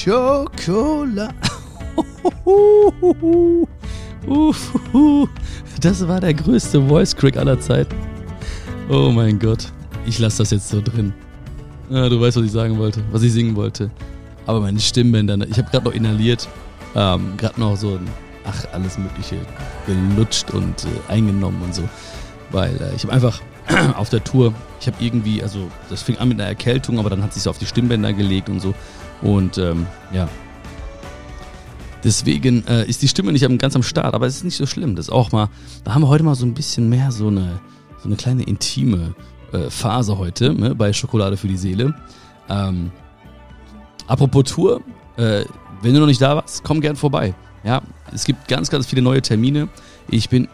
Schokolade. Das war der größte Voice Crack aller Zeiten. Oh mein Gott. Ich lasse das jetzt so drin. Ja, du weißt, was ich sagen wollte, was ich singen wollte. Aber meine Stimmbänder, ich habe gerade noch inhaliert, ähm, gerade noch so ein, ach, alles Mögliche gelutscht und äh, eingenommen und so. Weil äh, ich habe einfach auf der Tour, ich habe irgendwie, also das fing an mit einer Erkältung, aber dann hat sich so auf die Stimmbänder gelegt und so. Und ähm, ja. Deswegen äh, ist die Stimme nicht ganz am Start, aber es ist nicht so schlimm. Das auch mal, da haben wir heute mal so ein bisschen mehr so eine, so eine kleine intime äh, Phase heute ne, bei Schokolade für die Seele. Ähm, apropos Tour, äh, wenn du noch nicht da warst, komm gern vorbei. Ja, es gibt ganz, ganz viele neue Termine. Ich bin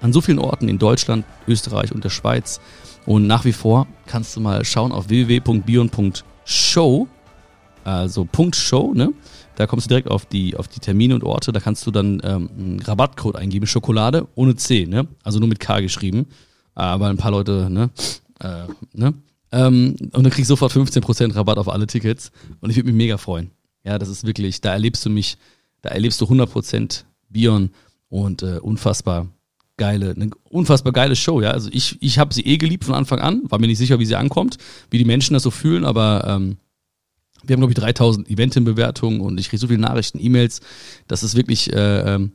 an so vielen Orten in Deutschland, Österreich und der Schweiz. Und nach wie vor kannst du mal schauen auf www.bion.show, also .show, ne? Da kommst du direkt auf die, auf die Termine und Orte. Da kannst du dann ähm, einen Rabattcode eingeben, Schokolade ohne C, ne? Also nur mit K geschrieben. Aber ein paar Leute, ne? Äh, ne? Ähm, und dann kriegst du sofort 15% Rabatt auf alle Tickets. Und ich würde mich mega freuen. Ja, das ist wirklich, da erlebst du mich, da erlebst du 100% Bion und äh, unfassbar geile, eine unfassbar geile Show, ja. Also ich, ich habe sie eh geliebt von Anfang an, war mir nicht sicher, wie sie ankommt, wie die Menschen das so fühlen, aber ähm, wir haben, glaube ich, 3000 Eventin-Bewertungen und ich kriege so viele Nachrichten, E-Mails, dass es wirklich, äh, ähm,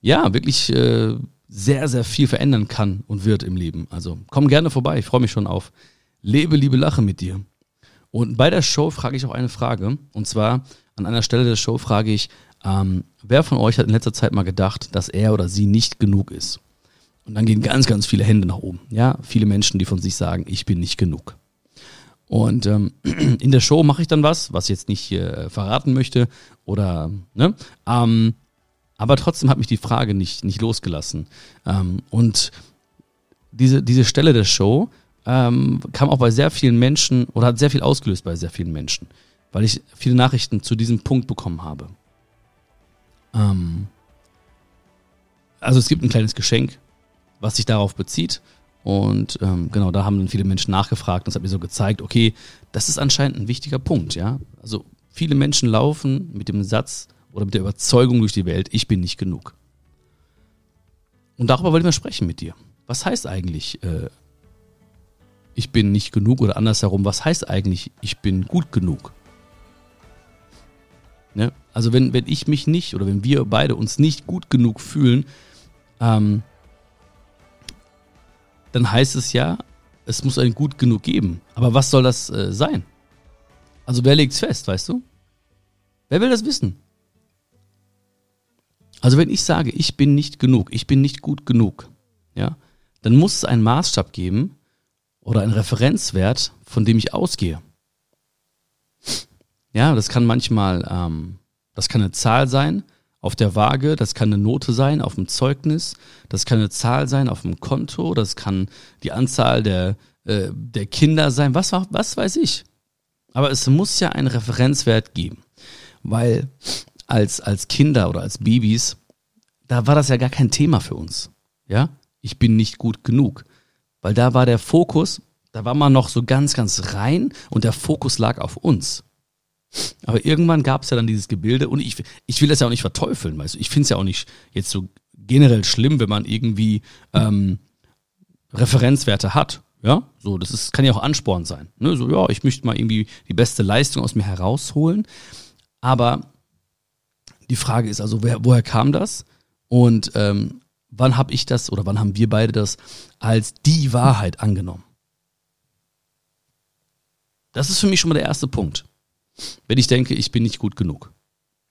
ja, wirklich äh, sehr, sehr viel verändern kann und wird im Leben. Also komm gerne vorbei, ich freue mich schon auf Lebe, Liebe, Lache mit dir. Und bei der Show frage ich auch eine Frage, und zwar an einer Stelle der Show frage ich, ähm, wer von euch hat in letzter Zeit mal gedacht, dass er oder sie nicht genug ist? Und dann gehen ganz, ganz viele Hände nach oben. Ja, viele Menschen, die von sich sagen, ich bin nicht genug. Und ähm, in der Show mache ich dann was, was ich jetzt nicht äh, verraten möchte oder ne, ähm, aber trotzdem hat mich die Frage nicht nicht losgelassen. Ähm, und diese diese Stelle der Show ähm, kam auch bei sehr vielen Menschen oder hat sehr viel ausgelöst bei sehr vielen Menschen, weil ich viele Nachrichten zu diesem Punkt bekommen habe. Ähm, also es gibt ein kleines Geschenk, was sich darauf bezieht. Und ähm, genau, da haben dann viele Menschen nachgefragt und es hat mir so gezeigt, okay, das ist anscheinend ein wichtiger Punkt, ja. Also viele Menschen laufen mit dem Satz oder mit der Überzeugung durch die Welt, ich bin nicht genug. Und darüber wollen wir sprechen mit dir. Was heißt eigentlich, äh, ich bin nicht genug oder andersherum, was heißt eigentlich, ich bin gut genug? Ne? Also wenn, wenn ich mich nicht oder wenn wir beide uns nicht gut genug fühlen, ähm, dann heißt es ja, es muss ein gut genug geben. Aber was soll das äh, sein? Also wer legt's fest, weißt du? Wer will das wissen? Also wenn ich sage, ich bin nicht genug, ich bin nicht gut genug, ja, dann muss es einen Maßstab geben oder einen Referenzwert, von dem ich ausgehe. Ja, das kann manchmal, ähm, das kann eine Zahl sein auf der Waage, das kann eine Note sein auf dem Zeugnis, das kann eine Zahl sein auf dem Konto, das kann die Anzahl der, äh, der Kinder sein, was, was weiß ich. Aber es muss ja einen Referenzwert geben, weil als, als Kinder oder als Babys, da war das ja gar kein Thema für uns. Ja, ich bin nicht gut genug, weil da war der Fokus, da war man noch so ganz, ganz rein und der Fokus lag auf uns. Aber irgendwann gab es ja dann dieses Gebilde und ich, ich will das ja auch nicht verteufeln, weißt du. Ich finde es ja auch nicht jetzt so generell schlimm, wenn man irgendwie ähm, Referenzwerte hat. Ja, so, das ist, kann ja auch Ansporn sein. Ne? So, ja, ich möchte mal irgendwie die beste Leistung aus mir herausholen. Aber die Frage ist also, wer, woher kam das? Und ähm, wann habe ich das oder wann haben wir beide das als die Wahrheit angenommen? Das ist für mich schon mal der erste Punkt wenn ich denke, ich bin nicht gut genug.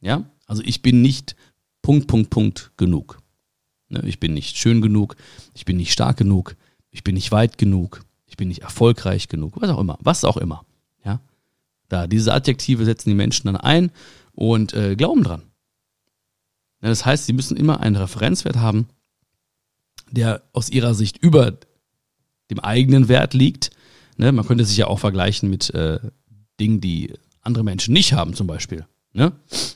Ja, also ich bin nicht Punkt, Punkt, Punkt genug. Ne? Ich bin nicht schön genug, ich bin nicht stark genug, ich bin nicht weit genug, ich bin nicht erfolgreich genug, was auch immer, was auch immer. Ja, da diese Adjektive setzen die Menschen dann ein und äh, glauben dran. Ja, das heißt, sie müssen immer einen Referenzwert haben, der aus ihrer Sicht über dem eigenen Wert liegt. Ne? Man könnte sich ja auch vergleichen mit äh, Dingen, die andere Menschen nicht haben zum Beispiel. Ne?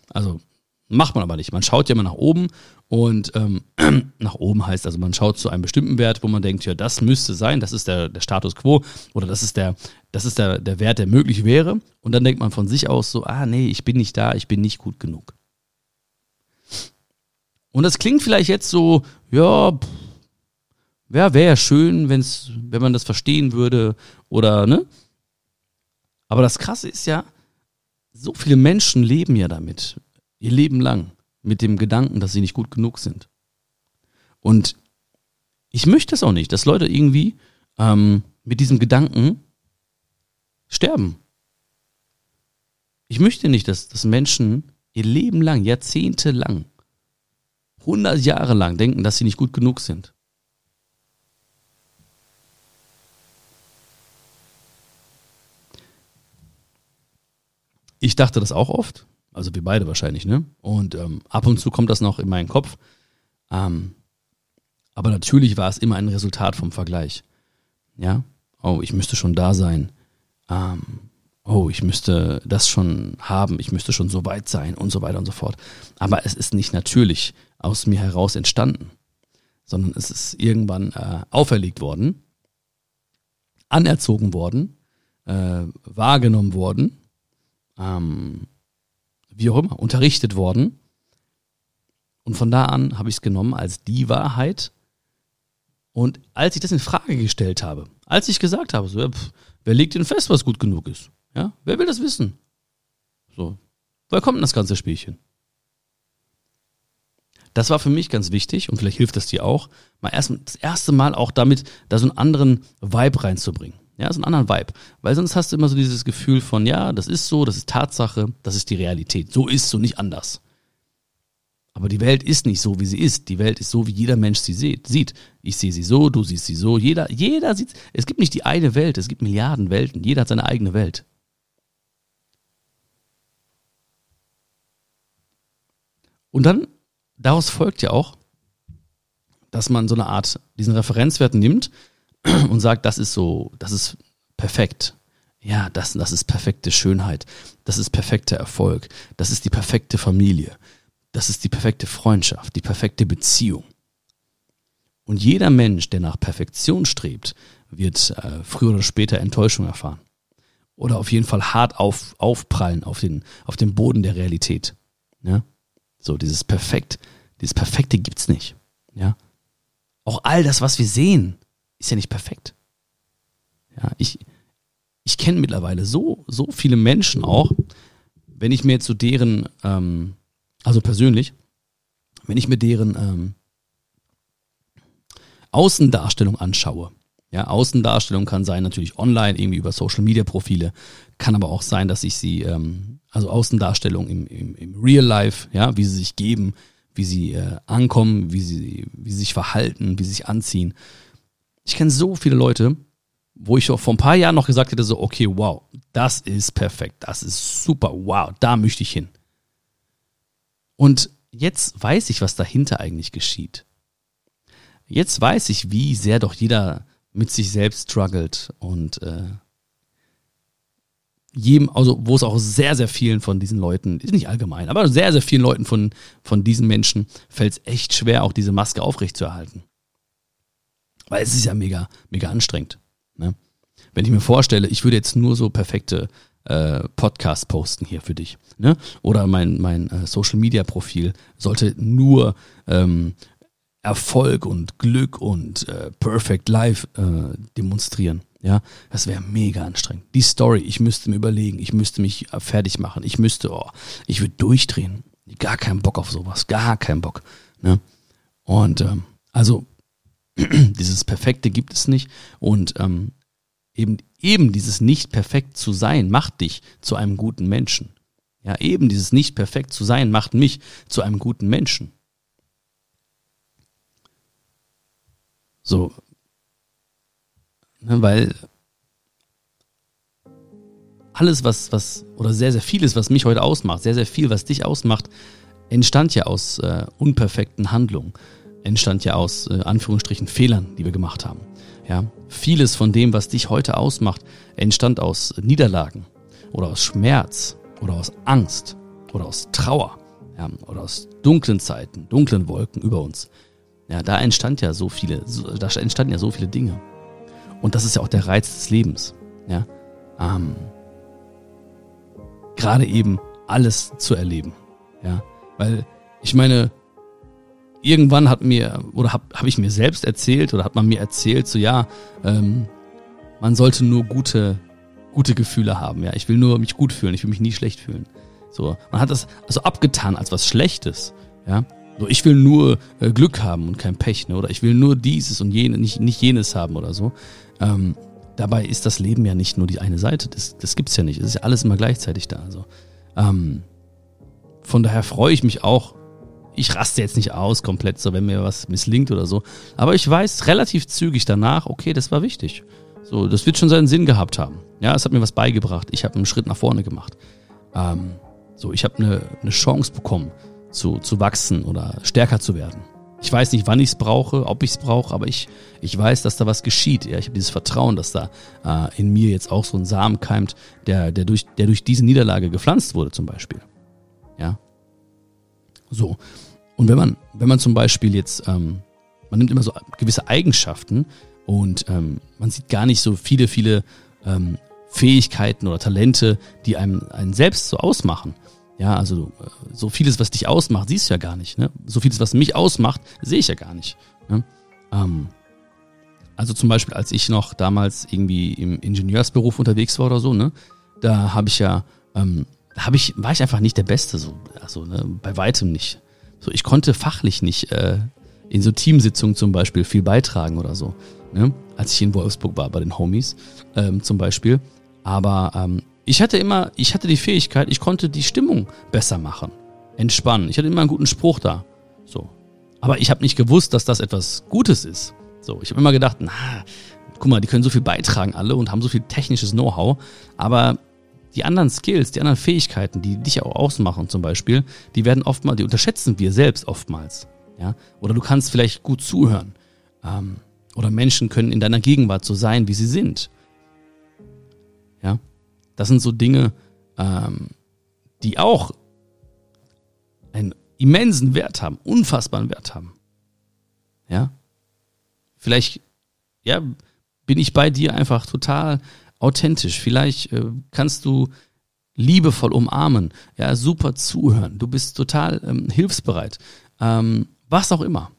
Also Macht man aber nicht. Man schaut ja immer nach oben und ähm, nach oben heißt also, man schaut zu einem bestimmten Wert, wo man denkt, ja, das müsste sein, das ist der, der Status quo oder das ist der, das ist der, der Wert, der möglich wäre. Und dann denkt man von sich aus so, ah nee, ich bin nicht da, ich bin nicht gut genug. Und das klingt vielleicht jetzt so, ja, pff, ja, wäre ja schön, wenn's, wenn man das verstehen würde oder, ne? Aber das Krasse ist ja, so viele Menschen leben ja damit, ihr Leben lang, mit dem Gedanken, dass sie nicht gut genug sind. Und ich möchte es auch nicht, dass Leute irgendwie ähm, mit diesem Gedanken sterben. Ich möchte nicht, dass, dass Menschen ihr Leben lang, Jahrzehnte lang, 100 Jahre lang denken, dass sie nicht gut genug sind. Ich dachte das auch oft, also wir beide wahrscheinlich, ne? Und ähm, ab und zu kommt das noch in meinen Kopf. Ähm, aber natürlich war es immer ein Resultat vom Vergleich. Ja, oh, ich müsste schon da sein. Ähm, oh, ich müsste das schon haben, ich müsste schon so weit sein und so weiter und so fort. Aber es ist nicht natürlich aus mir heraus entstanden, sondern es ist irgendwann äh, auferlegt worden, anerzogen worden, äh, wahrgenommen worden ähm, wie auch immer, unterrichtet worden. Und von da an habe ich es genommen als die Wahrheit. Und als ich das in Frage gestellt habe, als ich gesagt habe, so, ja, pf, wer legt denn fest, was gut genug ist? Ja, wer will das wissen? So, woher kommt denn das ganze Spielchen? Das war für mich ganz wichtig und vielleicht hilft das dir auch, mal erst das erste Mal auch damit, da so einen anderen Vibe reinzubringen. Ja, so einen anderen Vibe. Weil sonst hast du immer so dieses Gefühl von, ja, das ist so, das ist Tatsache, das ist die Realität. So ist so, nicht anders. Aber die Welt ist nicht so, wie sie ist. Die Welt ist so, wie jeder Mensch sie sieht. Ich sehe sie so, du siehst sie so. Jeder, jeder sieht. Es gibt nicht die eine Welt, es gibt Milliarden Welten. Jeder hat seine eigene Welt. Und dann, daraus folgt ja auch, dass man so eine Art, diesen Referenzwert nimmt und sagt, das ist so, das ist perfekt. Ja, das, das ist perfekte Schönheit. Das ist perfekter Erfolg. Das ist die perfekte Familie. Das ist die perfekte Freundschaft, die perfekte Beziehung. Und jeder Mensch, der nach Perfektion strebt, wird äh, früher oder später Enttäuschung erfahren. Oder auf jeden Fall hart auf, aufprallen auf den, auf den Boden der Realität. Ja? So, dieses Perfekt, dieses Perfekte gibt's nicht. Ja? Auch all das, was wir sehen, ist ja nicht perfekt. Ja, ich, ich kenne mittlerweile so, so viele Menschen auch, wenn ich mir jetzt so deren, ähm, also persönlich, wenn ich mir deren ähm, Außendarstellung anschaue, ja, Außendarstellung kann sein natürlich online, irgendwie über Social Media Profile, kann aber auch sein, dass ich sie, ähm, also Außendarstellung im, im, im Real Life, ja, wie sie sich geben, wie sie äh, ankommen, wie sie, wie sie sich verhalten, wie sie sich anziehen, ich kenne so viele Leute, wo ich auch vor ein paar Jahren noch gesagt hätte, so, okay, wow, das ist perfekt, das ist super, wow, da möchte ich hin. Und jetzt weiß ich, was dahinter eigentlich geschieht. Jetzt weiß ich, wie sehr doch jeder mit sich selbst struggelt und äh, jedem, also wo es auch sehr, sehr vielen von diesen Leuten, ist nicht allgemein, aber sehr, sehr vielen Leuten von, von diesen Menschen fällt es echt schwer, auch diese Maske aufrechtzuerhalten. Weil es ist ja mega, mega anstrengend. Ne? Wenn ich mir vorstelle, ich würde jetzt nur so perfekte äh, Podcasts posten hier für dich. Ne? Oder mein, mein äh, Social Media Profil sollte nur ähm, Erfolg und Glück und äh, Perfect Life äh, demonstrieren. Ja, das wäre mega anstrengend. Die Story, ich müsste mir überlegen, ich müsste mich äh, fertig machen, ich müsste, oh, ich würde durchdrehen. Gar keinen Bock auf sowas, gar keinen Bock. Ne? Und ähm, also dieses Perfekte gibt es nicht. Und ähm, eben, eben dieses nicht perfekt zu sein macht dich zu einem guten Menschen. Ja, eben dieses nicht perfekt zu sein macht mich zu einem guten Menschen. So, ne, weil alles, was, was, oder sehr, sehr vieles, was mich heute ausmacht, sehr, sehr viel, was dich ausmacht, entstand ja aus äh, unperfekten Handlungen entstand ja aus äh, Anführungsstrichen Fehlern, die wir gemacht haben. Ja, vieles von dem, was dich heute ausmacht, entstand aus Niederlagen oder aus Schmerz oder aus Angst oder aus Trauer. ja, oder aus dunklen Zeiten, dunklen Wolken über uns. Ja, da entstand ja so viele, so, da entstanden ja so viele Dinge. Und das ist ja auch der Reiz des Lebens. Ja, ähm, gerade eben alles zu erleben. Ja, weil ich meine, irgendwann hat mir oder habe hab ich mir selbst erzählt oder hat man mir erzählt, so ja, ähm, man sollte nur gute gute Gefühle haben. Ja, ich will nur mich gut fühlen, ich will mich nie schlecht fühlen. So, man hat das also abgetan als was Schlechtes. Ja, so ich will nur äh, Glück haben und kein Pech, ne? Oder ich will nur dieses und jenes, nicht nicht jenes haben oder so. Ähm, dabei ist das Leben ja nicht nur die eine Seite. Das das gibt's ja nicht. Es ist ja alles immer gleichzeitig da. Also ähm, von daher freue ich mich auch. Ich raste jetzt nicht aus komplett, so wenn mir was misslingt oder so. Aber ich weiß relativ zügig danach, okay, das war wichtig. So, das wird schon seinen Sinn gehabt haben. Ja, es hat mir was beigebracht. Ich habe einen Schritt nach vorne gemacht. Ähm, so, ich habe eine, eine Chance bekommen, zu, zu wachsen oder stärker zu werden. Ich weiß nicht, wann ich es brauche, ob ich es brauche, aber ich, ich weiß, dass da was geschieht. Ja, ich habe dieses Vertrauen, dass da äh, in mir jetzt auch so ein Samen keimt, der, der, durch, der durch diese Niederlage gepflanzt wurde, zum Beispiel. Ja. So. Und wenn man, wenn man zum Beispiel jetzt, ähm, man nimmt immer so gewisse Eigenschaften und ähm, man sieht gar nicht so viele, viele ähm, Fähigkeiten oder Talente, die einem einen selbst so ausmachen. Ja, also äh, so vieles, was dich ausmacht, siehst du ja gar nicht. Ne? So vieles, was mich ausmacht, sehe ich ja gar nicht. Ne? Ähm, also zum Beispiel, als ich noch damals irgendwie im Ingenieursberuf unterwegs war oder so, ne, da habe ich ja, ähm, habe ich, war ich einfach nicht der Beste, so, also ne, bei weitem nicht. So, ich konnte fachlich nicht äh, in so Teamsitzungen zum Beispiel viel beitragen oder so. Ne? Als ich in Wolfsburg war bei den Homies ähm, zum Beispiel. Aber ähm, ich hatte immer, ich hatte die Fähigkeit, ich konnte die Stimmung besser machen, entspannen. Ich hatte immer einen guten Spruch da. So. Aber ich habe nicht gewusst, dass das etwas Gutes ist. So, ich habe immer gedacht, na, guck mal, die können so viel beitragen alle und haben so viel technisches Know-how, aber die anderen Skills, die anderen Fähigkeiten, die dich auch ausmachen zum Beispiel, die werden oftmals, die unterschätzen wir selbst oftmals. Ja? Oder du kannst vielleicht gut zuhören. Ähm, oder Menschen können in deiner Gegenwart so sein, wie sie sind. Ja, das sind so Dinge, ähm, die auch einen immensen Wert haben, unfassbaren Wert haben. Ja, vielleicht, ja, bin ich bei dir einfach total authentisch. Vielleicht äh, kannst du liebevoll umarmen, ja, super zuhören. Du bist total ähm, hilfsbereit. Ähm, was auch immer.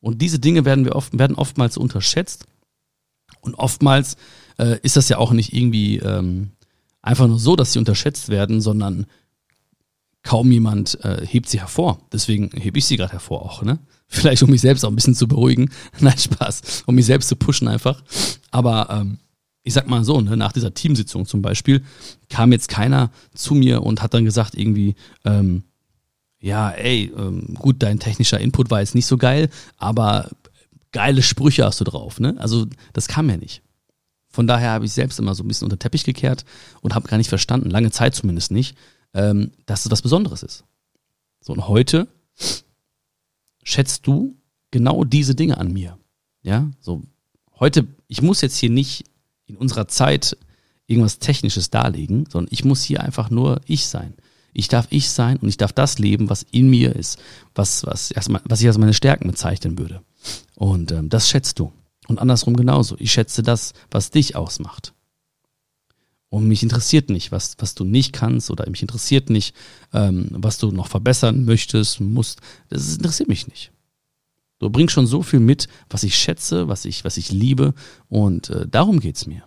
Und diese Dinge werden wir oft, werden oftmals unterschätzt. Und oftmals äh, ist das ja auch nicht irgendwie ähm, einfach nur so, dass sie unterschätzt werden, sondern kaum jemand äh, hebt sie hervor. Deswegen hebe ich sie gerade hervor auch, ne? Vielleicht um mich selbst auch ein bisschen zu beruhigen. Nein, Spaß. Um mich selbst zu pushen einfach. Aber ähm, ich sag mal so, ne, nach dieser Teamsitzung zum Beispiel, kam jetzt keiner zu mir und hat dann gesagt, irgendwie, ähm, ja, ey, ähm, gut, dein technischer Input war jetzt nicht so geil, aber geile Sprüche hast du drauf, ne? Also das kam ja nicht. Von daher habe ich selbst immer so ein bisschen unter Teppich gekehrt und habe gar nicht verstanden, lange Zeit zumindest nicht, ähm, dass es was Besonderes ist. So, und heute schätzt du genau diese Dinge an mir. Ja, so heute, ich muss jetzt hier nicht in unserer Zeit irgendwas Technisches darlegen, sondern ich muss hier einfach nur ich sein. Ich darf ich sein und ich darf das leben, was in mir ist, was, was, erstmal, was ich als meine Stärken bezeichnen würde. Und ähm, das schätzt du. Und andersrum genauso. Ich schätze das, was dich ausmacht. Und mich interessiert nicht, was, was du nicht kannst oder mich interessiert nicht, ähm, was du noch verbessern möchtest, musst. Das interessiert mich nicht. Du bringst schon so viel mit, was ich schätze, was ich, was ich liebe und äh, darum geht's mir.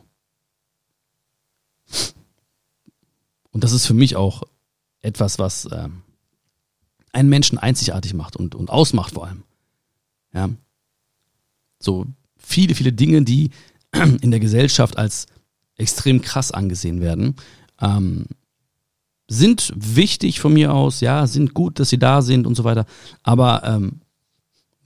Und das ist für mich auch etwas, was ähm, einen Menschen einzigartig macht und, und ausmacht vor allem. Ja. So viele, viele Dinge, die in der Gesellschaft als extrem krass angesehen werden, ähm, sind wichtig von mir aus, ja, sind gut, dass sie da sind und so weiter. Aber ähm,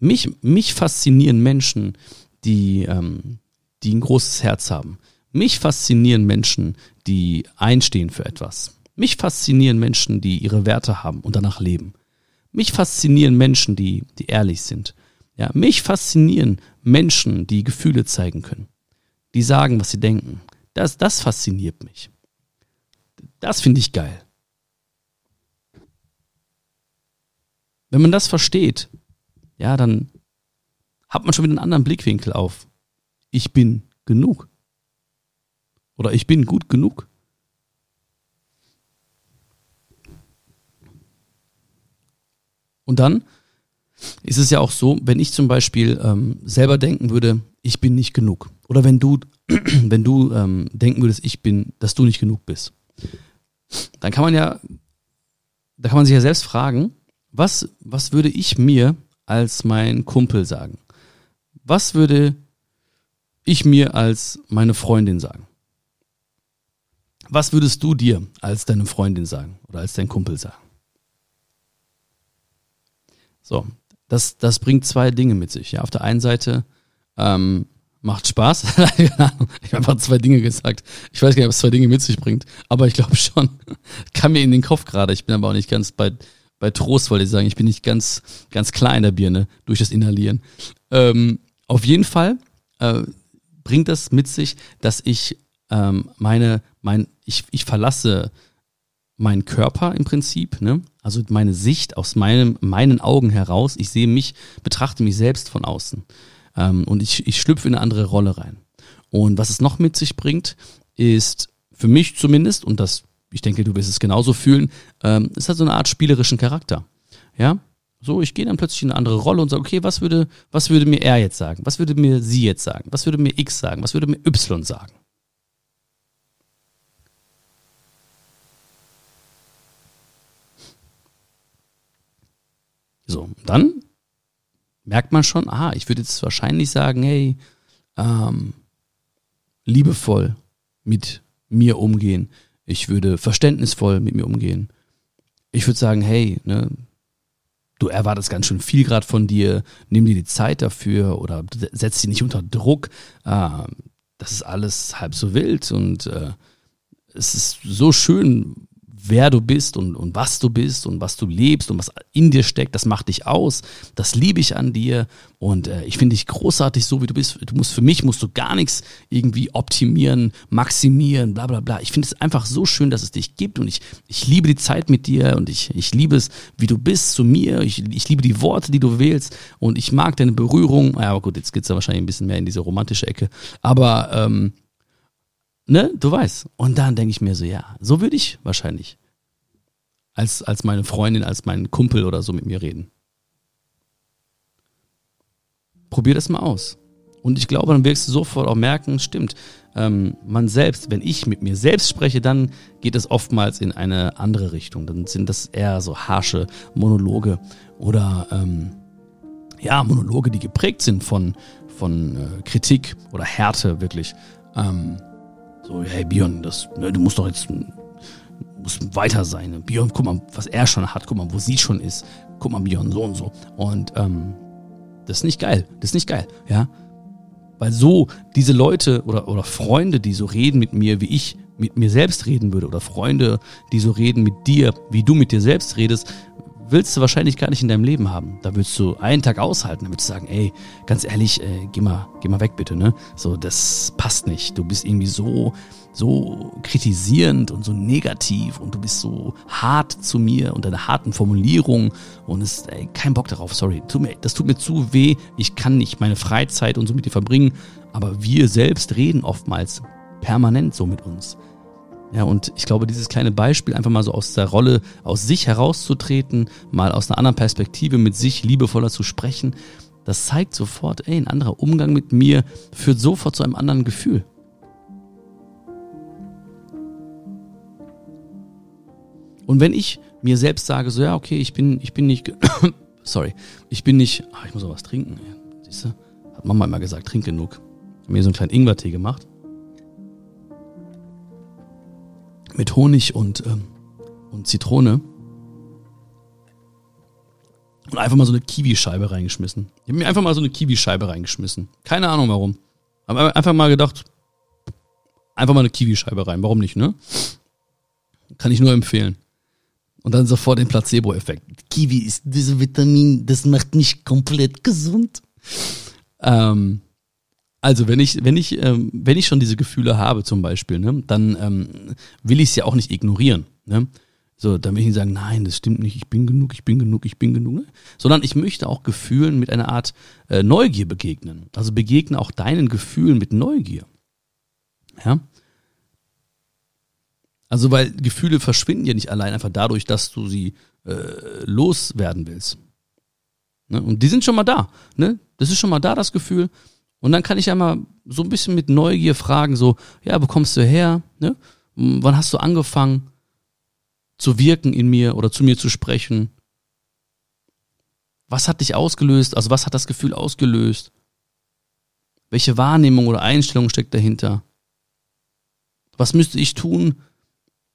mich, mich faszinieren Menschen, die, ähm, die ein großes Herz haben. Mich faszinieren Menschen, die einstehen für etwas. Mich faszinieren Menschen, die ihre Werte haben und danach leben. Mich faszinieren Menschen, die, die ehrlich sind. Ja, mich faszinieren Menschen, die Gefühle zeigen können, die sagen, was sie denken. Das, das fasziniert mich. Das finde ich geil. wenn man das versteht, ja, dann hat man schon wieder einen anderen Blickwinkel auf. Ich bin genug. Oder ich bin gut genug. Und dann ist es ja auch so, wenn ich zum Beispiel ähm, selber denken würde, ich bin nicht genug. Oder wenn du, wenn du ähm, denken würdest, ich bin, dass du nicht genug bist, dann kann man ja, da kann man sich ja selbst fragen, was, was würde ich mir als mein Kumpel sagen? Was würde ich mir als meine Freundin sagen? Was würdest du dir als deine Freundin sagen oder als dein Kumpel sagen? So, das, das bringt zwei Dinge mit sich. Ja, auf der einen Seite ähm, macht Spaß. ich habe einfach zwei Dinge gesagt. Ich weiß gar nicht, was zwei Dinge mit sich bringt, aber ich glaube schon. Kam mir in den Kopf gerade. Ich bin aber auch nicht ganz bei, bei Trost, wollte ich sagen. Ich bin nicht ganz, ganz klar in der Birne durch das Inhalieren. Ähm, auf jeden Fall äh, bringt das mit sich, dass ich ähm, meine, mein, ich, ich verlasse meinen Körper im Prinzip, ne? Also meine Sicht aus meinem, meinen Augen heraus. Ich sehe mich, betrachte mich selbst von außen. Ähm, und ich, ich schlüpfe in eine andere Rolle rein. Und was es noch mit sich bringt, ist für mich zumindest, und das, ich denke, du wirst es genauso fühlen, ähm, es hat so eine Art spielerischen Charakter. Ja, so, ich gehe dann plötzlich in eine andere Rolle und sage, okay, was würde, was würde mir er jetzt sagen? Was würde mir sie jetzt sagen? Was würde mir X sagen? Was würde mir Y sagen? So, dann merkt man schon, aha, ich würde jetzt wahrscheinlich sagen, hey, ähm, liebevoll mit mir umgehen. Ich würde verständnisvoll mit mir umgehen. Ich würde sagen, hey, ne, du erwartest ganz schön viel gerade von dir, nimm dir die Zeit dafür oder setz dich nicht unter Druck. Äh, das ist alles halb so wild und äh, es ist so schön, wer du bist und, und was du bist und was du lebst und was in dir steckt, das macht dich aus. Das liebe ich an dir und äh, ich finde dich großartig, so wie du bist. Du musst für mich musst du gar nichts irgendwie optimieren, maximieren, bla bla bla. Ich finde es einfach so schön, dass es dich gibt und ich, ich liebe die Zeit mit dir und ich, ich liebe es, wie du bist zu mir. Ich, ich liebe die Worte, die du wählst und ich mag deine Berührung. Ja, aber gut, jetzt geht's ja wahrscheinlich ein bisschen mehr in diese romantische Ecke. Aber ähm, Ne, du weißt. Und dann denke ich mir so, ja, so würde ich wahrscheinlich als, als meine Freundin, als mein Kumpel oder so mit mir reden. Probier das mal aus. Und ich glaube, dann wirst du sofort auch merken, stimmt, ähm, man selbst, wenn ich mit mir selbst spreche, dann geht es oftmals in eine andere Richtung. Dann sind das eher so harsche Monologe oder ähm, ja, Monologe, die geprägt sind von, von äh, Kritik oder Härte wirklich. Ähm, so, hey Björn, das, ne, du musst doch jetzt musst weiter sein. Ne? Björn, guck mal, was er schon hat, guck mal, wo sie schon ist. Guck mal, Björn, so und so. Und ähm, das ist nicht geil. Das ist nicht geil, ja. Weil so diese Leute oder, oder Freunde, die so reden mit mir, wie ich mit mir selbst reden würde, oder Freunde, die so reden mit dir, wie du mit dir selbst redest, willst du wahrscheinlich gar nicht in deinem Leben haben. Da würdest du einen Tag aushalten, da würdest du sagen, ey, ganz ehrlich, äh, geh mal, geh mal weg bitte, ne? So, das passt nicht. Du bist irgendwie so, so kritisierend und so negativ und du bist so hart zu mir und deine harten Formulierungen und es, ey, kein Bock darauf, sorry. Tut mir, das tut mir zu weh. Ich kann nicht meine Freizeit und so mit dir verbringen, aber wir selbst reden oftmals permanent so mit uns. Ja, und ich glaube, dieses kleine Beispiel, einfach mal so aus der Rolle, aus sich herauszutreten, mal aus einer anderen Perspektive mit sich liebevoller zu sprechen, das zeigt sofort, ey, ein anderer Umgang mit mir führt sofort zu einem anderen Gefühl. Und wenn ich mir selbst sage, so, ja, okay, ich bin, ich bin nicht, sorry, ich bin nicht, ach, ich muss auch was trinken. Siehst du? Hat Mama immer gesagt, trink genug. Hab mir so einen kleinen Ingwertee gemacht. Mit Honig und, ähm, und Zitrone. Und einfach mal so eine Kiwischeibe reingeschmissen. Ich habe mir einfach mal so eine Kiwischeibe reingeschmissen. Keine Ahnung warum. Aber einfach mal gedacht, einfach mal eine Kiwischeibe rein. Warum nicht, ne? Kann ich nur empfehlen. Und dann sofort den Placebo-Effekt. Kiwi ist dieses Vitamin, das macht nicht komplett gesund. Ähm, also wenn ich, wenn ich, ähm, wenn ich schon diese Gefühle habe zum Beispiel, ne, dann ähm, will ich es ja auch nicht ignorieren. Ne? So, dann will ich nicht sagen, nein, das stimmt nicht, ich bin genug, ich bin genug, ich bin genug, ne? sondern ich möchte auch Gefühlen mit einer Art äh, Neugier begegnen. Also begegne auch deinen Gefühlen mit Neugier. Ja? Also, weil Gefühle verschwinden ja nicht allein einfach dadurch, dass du sie äh, loswerden willst. Ne? Und die sind schon mal da. Ne? Das ist schon mal da, das Gefühl. Und dann kann ich ja mal so ein bisschen mit Neugier fragen, so, ja, wo kommst du her? Ne? Wann hast du angefangen? zu wirken in mir oder zu mir zu sprechen? Was hat dich ausgelöst? Also was hat das Gefühl ausgelöst? Welche Wahrnehmung oder Einstellung steckt dahinter? Was müsste ich tun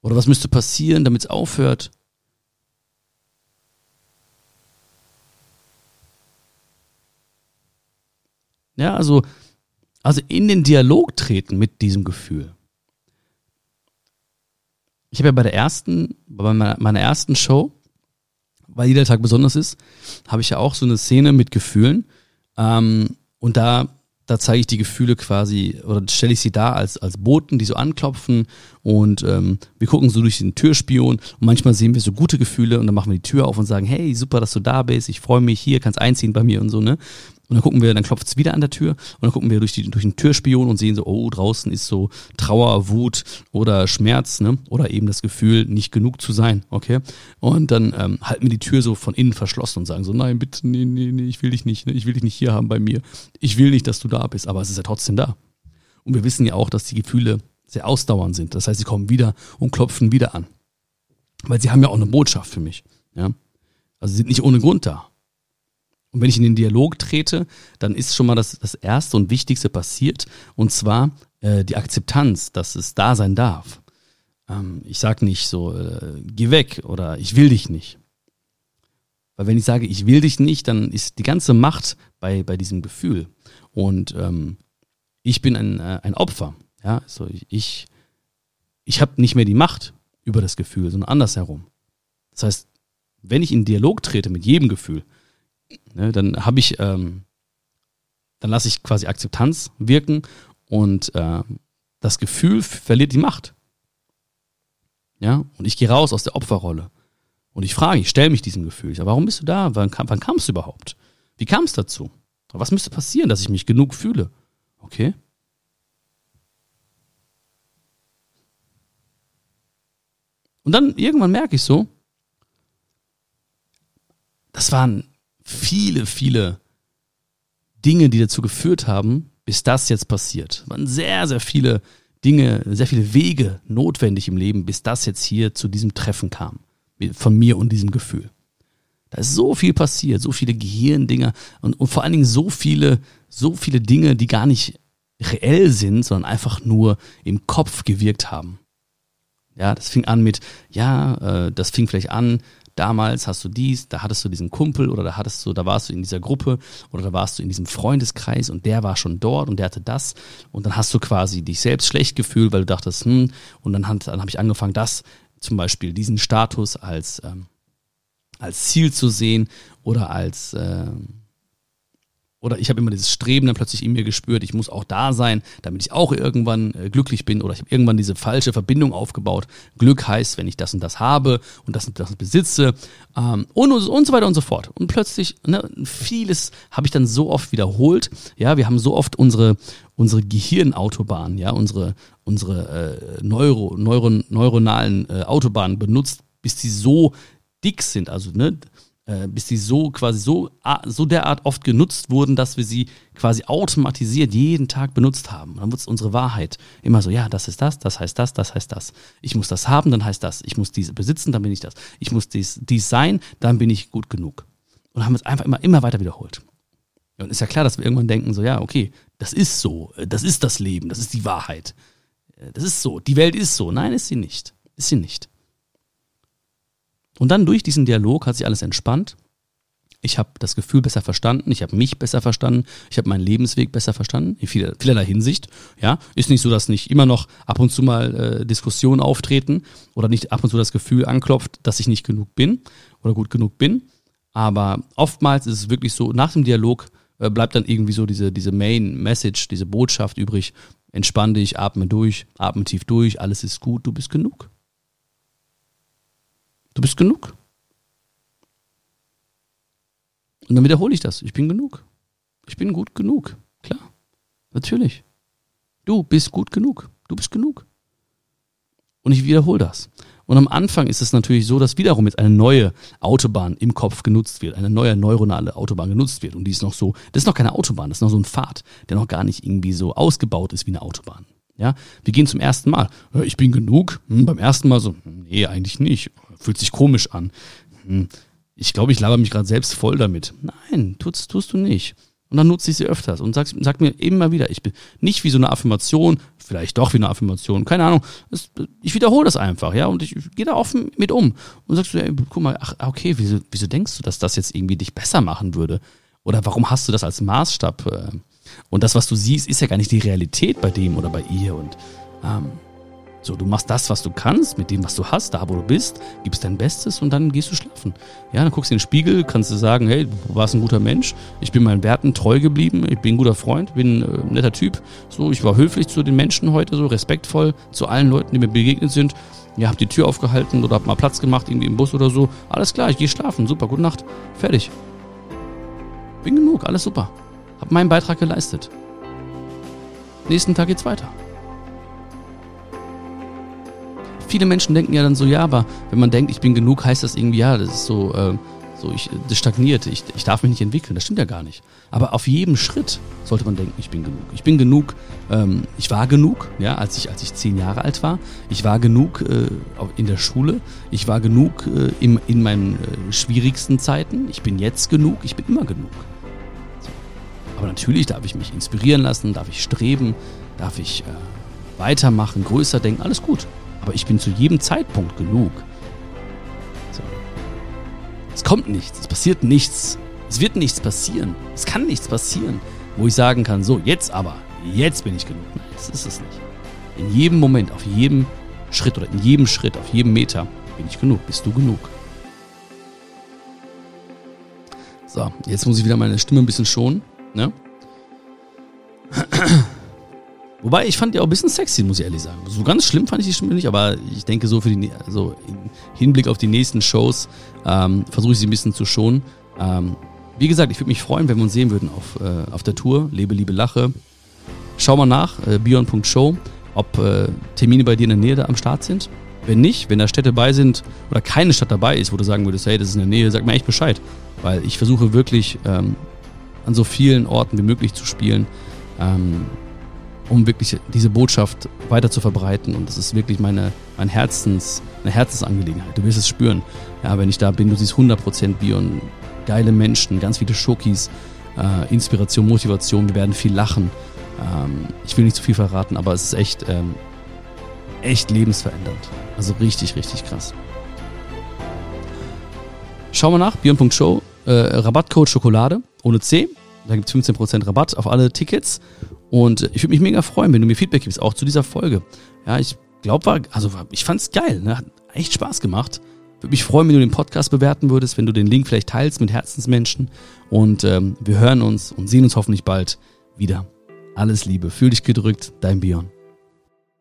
oder was müsste passieren, damit es aufhört? Ja, also, also in den Dialog treten mit diesem Gefühl ich habe ja bei der ersten, bei meiner, meiner ersten Show, weil jeder Tag besonders ist, habe ich ja auch so eine Szene mit Gefühlen. Ähm, und da, da zeige ich die Gefühle quasi oder stelle ich sie da als, als Boten, die so anklopfen und ähm, wir gucken so durch den Türspion und manchmal sehen wir so gute Gefühle und dann machen wir die Tür auf und sagen, hey, super, dass du da bist, ich freue mich hier, kannst einziehen bei mir und so, ne? Und dann gucken wir, dann klopft es wieder an der Tür und dann gucken wir durch, die, durch den Türspion und sehen so, oh, draußen ist so Trauer, Wut oder Schmerz, ne? Oder eben das Gefühl, nicht genug zu sein, okay? Und dann ähm, halten wir die Tür so von innen verschlossen und sagen so, nein, bitte, nee, nee, nee, ich will dich nicht, ne? ich will dich nicht hier haben bei mir. Ich will nicht, dass du da bist, aber es ist ja trotzdem da. Und wir wissen ja auch, dass die Gefühle sehr ausdauernd sind. Das heißt, sie kommen wieder und klopfen wieder an. Weil sie haben ja auch eine Botschaft für mich, ja? Also sie sind nicht ohne Grund da. Und wenn ich in den Dialog trete, dann ist schon mal das, das Erste und Wichtigste passiert, und zwar äh, die Akzeptanz, dass es da sein darf. Ähm, ich sage nicht so, äh, geh weg oder ich will dich nicht. Weil wenn ich sage, ich will dich nicht, dann ist die ganze Macht bei, bei diesem Gefühl. Und ähm, ich bin ein, äh, ein Opfer. Ja, also ich, ich habe nicht mehr die Macht über das Gefühl, sondern andersherum. Das heißt, wenn ich in Dialog trete mit jedem Gefühl, Ne, dann habe ich, ähm, dann lasse ich quasi Akzeptanz wirken und äh, das Gefühl verliert die Macht. Ja, und ich gehe raus aus der Opferrolle. Und ich frage, ich stelle mich diesem Gefühl. Ich sage, warum bist du da? Wann, kam, wann kamst du überhaupt? Wie kam es dazu? Was müsste passieren, dass ich mich genug fühle? Okay. Und dann irgendwann merke ich so, das waren viele, viele Dinge, die dazu geführt haben, bis das jetzt passiert. Es waren sehr, sehr viele Dinge, sehr viele Wege notwendig im Leben, bis das jetzt hier zu diesem Treffen kam. Von mir und diesem Gefühl. Da ist so viel passiert, so viele Gehirndinger und, und vor allen Dingen so viele, so viele Dinge, die gar nicht reell sind, sondern einfach nur im Kopf gewirkt haben. Ja, das fing an mit, ja, äh, das fing vielleicht an, damals hast du dies, da hattest du diesen Kumpel oder da hattest du, da warst du in dieser Gruppe oder da warst du in diesem Freundeskreis und der war schon dort und der hatte das. Und dann hast du quasi dich selbst schlecht gefühlt, weil du dachtest, hm, und dann, dann habe ich angefangen, das zum Beispiel, diesen Status als, ähm, als Ziel zu sehen oder als, ähm, oder ich habe immer dieses Streben dann plötzlich in mir gespürt, ich muss auch da sein, damit ich auch irgendwann äh, glücklich bin. Oder ich habe irgendwann diese falsche Verbindung aufgebaut. Glück heißt, wenn ich das und das habe und das und das besitze ähm, und, und so weiter und so fort. Und plötzlich, ne, vieles habe ich dann so oft wiederholt. Ja, wir haben so oft unsere, unsere Gehirnautobahn, ja, unsere, unsere äh, Neuro, Neuron, neuronalen äh, Autobahnen benutzt, bis die so dick sind. Also, ne, äh, bis die so quasi so, so derart oft genutzt wurden, dass wir sie quasi automatisiert jeden Tag benutzt haben. Und dann wird es unsere Wahrheit immer so, ja, das ist das, das heißt das, das heißt das. Ich muss das haben, dann heißt das. Ich muss diese besitzen, dann bin ich das. Ich muss dies, dies sein, dann bin ich gut genug. Und haben es einfach immer, immer weiter wiederholt. Und ist ja klar, dass wir irgendwann denken, so, ja, okay, das ist so, das ist das Leben, das ist die Wahrheit. Äh, das ist so, die Welt ist so. Nein, ist sie nicht. Ist sie nicht. Und dann durch diesen Dialog hat sich alles entspannt. Ich habe das Gefühl besser verstanden, ich habe mich besser verstanden, ich habe meinen Lebensweg besser verstanden, in vieler, vielerlei Hinsicht. Ja, ist nicht so, dass nicht immer noch ab und zu mal äh, Diskussionen auftreten oder nicht ab und zu das Gefühl anklopft, dass ich nicht genug bin oder gut genug bin. Aber oftmals ist es wirklich so, nach dem Dialog äh, bleibt dann irgendwie so diese, diese Main Message, diese Botschaft übrig. Entspann dich, atme durch, atme tief durch, alles ist gut, du bist genug. Du bist genug. Und dann wiederhole ich das. Ich bin genug. Ich bin gut genug. Klar. Natürlich. Du bist gut genug. Du bist genug. Und ich wiederhole das. Und am Anfang ist es natürlich so, dass wiederum jetzt eine neue Autobahn im Kopf genutzt wird, eine neue neuronale Autobahn genutzt wird. Und die ist noch so, das ist noch keine Autobahn, das ist noch so ein Pfad, der noch gar nicht irgendwie so ausgebaut ist wie eine Autobahn. Ja, wir gehen zum ersten Mal. Ich bin genug. Hm, beim ersten Mal so, nee, eigentlich nicht. Fühlt sich komisch an. Hm, ich glaube, ich laber mich gerade selbst voll damit. Nein, tust, tust du nicht. Und dann nutze ich sie öfters und sag, sag mir immer wieder, ich bin nicht wie so eine Affirmation, vielleicht doch wie eine Affirmation, keine Ahnung. Das, ich wiederhole das einfach, ja, und ich, ich gehe da offen mit um. Und sagst du, ey, guck mal, ach, okay, wieso, wieso denkst du, dass das jetzt irgendwie dich besser machen würde? Oder warum hast du das als Maßstab? Äh? Und das, was du siehst, ist ja gar nicht die Realität bei dem oder bei ihr. Und ähm, so, du machst das, was du kannst, mit dem, was du hast, da wo du bist, gibst dein Bestes und dann gehst du schlafen. Ja, dann guckst du in den Spiegel, kannst du sagen, hey, du warst ein guter Mensch, ich bin meinen Werten treu geblieben, ich bin ein guter Freund, bin äh, ein netter Typ. So, ich war höflich zu den Menschen heute, so respektvoll zu allen Leuten, die mir begegnet sind. Ja, hab die Tür aufgehalten oder hab mal Platz gemacht, irgendwie im Bus oder so. Alles klar, ich gehe schlafen, super, gute Nacht, fertig. Bin genug, alles super. Hab meinen Beitrag geleistet. Nächsten Tag geht's weiter. Viele Menschen denken ja dann so, ja, aber wenn man denkt, ich bin genug, heißt das irgendwie, ja, das ist so, äh, so ich, das stagniert, ich, ich darf mich nicht entwickeln. Das stimmt ja gar nicht. Aber auf jedem Schritt sollte man denken, ich bin genug. Ich bin genug, ähm, ich war genug, ja, als ich, als ich zehn Jahre alt war. Ich war genug äh, in der Schule. Ich war genug äh, in, in meinen äh, schwierigsten Zeiten. Ich bin jetzt genug, ich bin immer genug. Aber natürlich darf ich mich inspirieren lassen, darf ich streben, darf ich äh, weitermachen, größer denken, alles gut. Aber ich bin zu jedem Zeitpunkt genug. So. Es kommt nichts, es passiert nichts, es wird nichts passieren, es kann nichts passieren, wo ich sagen kann, so, jetzt aber, jetzt bin ich genug. Nein, das ist es nicht. In jedem Moment, auf jedem Schritt oder in jedem Schritt, auf jedem Meter bin ich genug, bist du genug. So, jetzt muss ich wieder meine Stimme ein bisschen schonen. Ne? Wobei, ich fand die auch ein bisschen sexy, muss ich ehrlich sagen. So ganz schlimm fand ich die Stimme nicht, aber ich denke so für die, also im Hinblick auf die nächsten Shows, ähm, versuche ich sie ein bisschen zu schonen. Ähm, wie gesagt, ich würde mich freuen, wenn wir uns sehen würden auf, äh, auf der Tour. Lebe, liebe, lache. Schau mal nach, äh, bion.show, ob äh, Termine bei dir in der Nähe da am Start sind. Wenn nicht, wenn da Städte bei sind oder keine Stadt dabei ist, wo du sagen würdest, hey, das ist in der Nähe, sag mir echt Bescheid. Weil ich versuche wirklich ähm, an so vielen Orten wie möglich zu spielen, ähm, um wirklich diese Botschaft weiter zu verbreiten. Und das ist wirklich meine, mein Herzens, eine Herzensangelegenheit. Du wirst es spüren. Ja, wenn ich da bin, du siehst 100% Bion, geile Menschen, ganz viele Schokis, äh, Inspiration, Motivation. Wir werden viel lachen. Ähm, ich will nicht zu viel verraten, aber es ist echt, ähm, echt lebensverändernd. Also richtig, richtig krass. Schau mal nach, Bion.show, äh, Rabattcode Schokolade ohne C. Da gibt es 15% Rabatt auf alle Tickets. Und ich würde mich mega freuen, wenn du mir Feedback gibst, auch zu dieser Folge. Ja, ich glaube, war, also ich fand's geil, ne? hat echt Spaß gemacht. Würde mich freuen, wenn du den Podcast bewerten würdest, wenn du den Link vielleicht teilst mit Herzensmenschen. Und ähm, wir hören uns und sehen uns hoffentlich bald wieder. Alles Liebe, fühl dich gedrückt, dein Bion.